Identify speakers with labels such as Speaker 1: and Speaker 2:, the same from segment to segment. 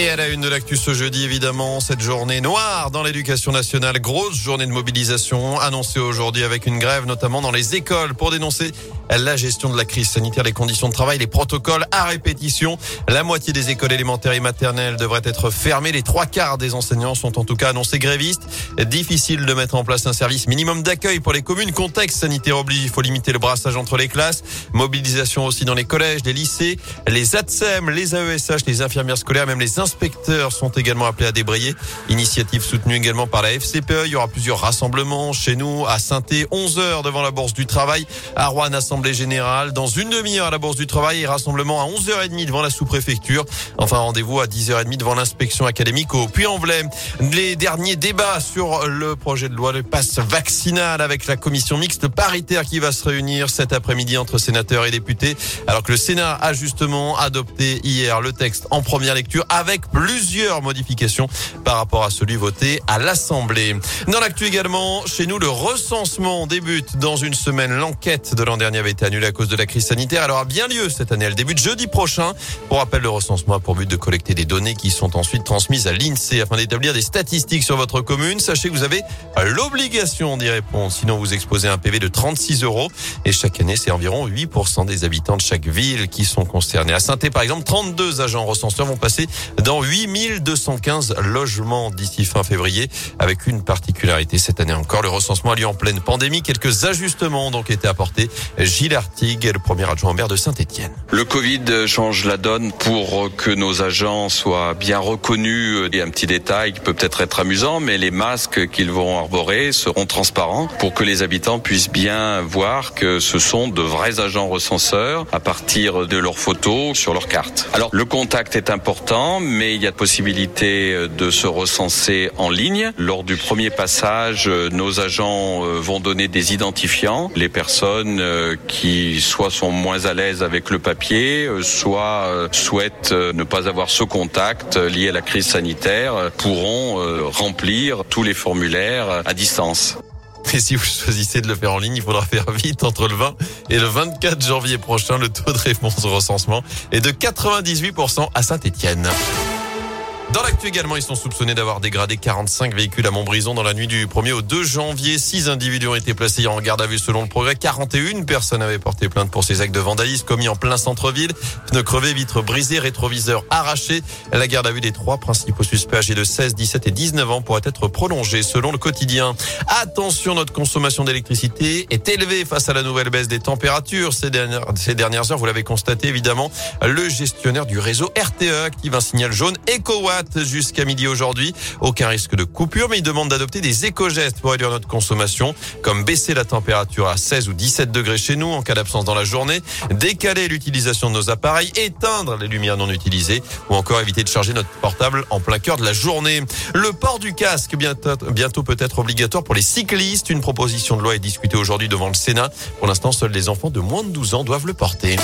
Speaker 1: Et à la une de l'actu ce jeudi, évidemment, cette journée noire dans l'éducation nationale. Grosse journée de mobilisation annoncée aujourd'hui avec une grève, notamment dans les écoles, pour dénoncer la gestion de la crise sanitaire, les conditions de travail, les protocoles à répétition. La moitié des écoles élémentaires et maternelles devraient être fermées. Les trois quarts des enseignants sont en tout cas annoncés grévistes. Difficile de mettre en place un service minimum d'accueil pour les communes. Contexte sanitaire oblige, il faut limiter le brassage entre les classes. Mobilisation aussi dans les collèges, les lycées, les ATSEM, les AESH, les infirmières scolaires, même les inspecteurs sont également appelés à débrayer. Initiative soutenue également par la FCPE. Il y aura plusieurs rassemblements chez nous à saint 11 heures devant la Bourse du Travail, à Rouen, Assemblée Générale, dans une demi-heure à la Bourse du Travail et rassemblement à 11h30 devant la sous-préfecture. Enfin, rendez-vous à 10h30 devant l'inspection académique au Puy-en-Velay. Les derniers débats sur le projet de loi de passe vaccinal avec la commission mixte paritaire qui va se réunir cet après-midi entre sénateurs et députés. Alors que le Sénat a justement adopté hier le texte en première lecture avec plusieurs modifications par rapport à celui voté à l'Assemblée. Dans l'actu également, chez nous, le recensement débute dans une semaine. L'enquête de l'an dernier avait été annulée à cause de la crise sanitaire. Elle aura bien lieu cette année. Elle débute jeudi prochain. Pour rappel, le recensement a pour but de collecter des données qui sont ensuite transmises à l'INSEE afin d'établir des statistiques sur votre commune. Sachez que vous avez l'obligation d'y répondre. Sinon, vous exposez un PV de 36 euros. Et chaque année, c'est environ 8% des habitants de chaque ville qui sont concernés. À saint par exemple, 32 agents recenseurs vont passer dans 8215 logements d'ici fin février, avec une particularité cette année encore. Le recensement a lieu en pleine pandémie. Quelques ajustements ont donc été apportés. Gilles Artigue est le premier adjoint maire de Saint-Etienne.
Speaker 2: Le Covid change la donne pour que nos agents soient bien reconnus. Et un petit détail qui peut peut-être être amusant, mais les masques qu'ils vont arborer seront transparents pour que les habitants puissent bien voir que ce sont de vrais agents recenseurs à partir de leurs photos sur leur carte. Alors, le contact est important, mais il y a possibilité euh, de se recenser en ligne. Lors du premier passage, euh, nos agents euh, vont donner des identifiants. Les personnes qui soit sont moins à l'aise avec le papier, soit souhaitent ne pas avoir ce contact lié à la crise sanitaire, pourront remplir tous les formulaires à distance.
Speaker 1: Et si vous choisissez de le faire en ligne, il faudra faire vite entre le 20 et le 24 janvier prochain. Le taux de réponse au recensement est de 98% à Saint-Étienne. Dans l'actu également, ils sont soupçonnés d'avoir dégradé 45 véhicules à Montbrison dans la nuit du 1er au 2 janvier. Six individus ont été placés en garde à vue selon le progrès. 41 personnes avaient porté plainte pour ces actes de vandalisme commis en plein centre-ville. Pneus crevés, vitres brisées, rétroviseurs arrachés. La garde à vue des trois principaux suspects âgés de 16, 17 et 19 ans pourrait être prolongée selon le quotidien. Attention, notre consommation d'électricité est élevée face à la nouvelle baisse des températures ces dernières, ces dernières heures. Vous l'avez constaté évidemment. Le gestionnaire du réseau RTE active un signal jaune EcoWatt jusqu'à midi aujourd'hui. Aucun risque de coupure, mais il demande d'adopter des éco-gestes pour réduire notre consommation, comme baisser la température à 16 ou 17 degrés chez nous en cas d'absence dans la journée, décaler l'utilisation de nos appareils, éteindre les lumières non utilisées ou encore éviter de charger notre portable en plein cœur de la journée. Le port du casque bientôt, bientôt peut être obligatoire pour les cyclistes. Une proposition de loi est discutée aujourd'hui devant le Sénat. Pour l'instant, seuls les enfants de moins de 12 ans doivent le porter.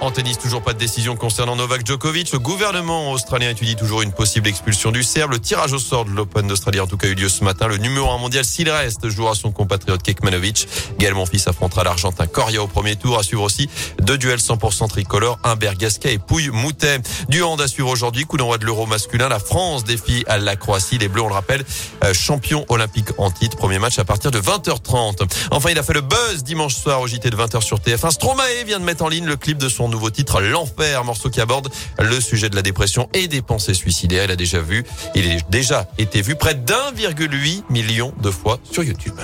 Speaker 1: En tennis, toujours pas de décision concernant Novak Djokovic. Le gouvernement australien étudie toujours une possible expulsion du Serbe. Le tirage au sort de l'Open d'Australie, en tout cas, a eu lieu ce matin. Le numéro 1 mondial, s'il reste, jouera son compatriote Kekmanovic. Gaël Monfils affrontera l'Argentin Coria au premier tour. À suivre aussi deux duels 100% tricolores, Gasquet et Pouille Moutet. Du hand à suivre aujourd'hui, coup d'envoi de l'Euro masculin. La France défie à la Croatie. Les Bleus, on le rappelle, euh, champion olympique en titre. Premier match à partir de 20h30. Enfin, il a fait le buzz dimanche soir au JT de 20h sur TF1. Stromae vient de mettre en ligne le clip de nouveau titre L'Enfer, morceau qui aborde le sujet de la dépression et des pensées suicidaires. Il a déjà vu, il a déjà été vu près d'1,8 million de fois sur YouTube.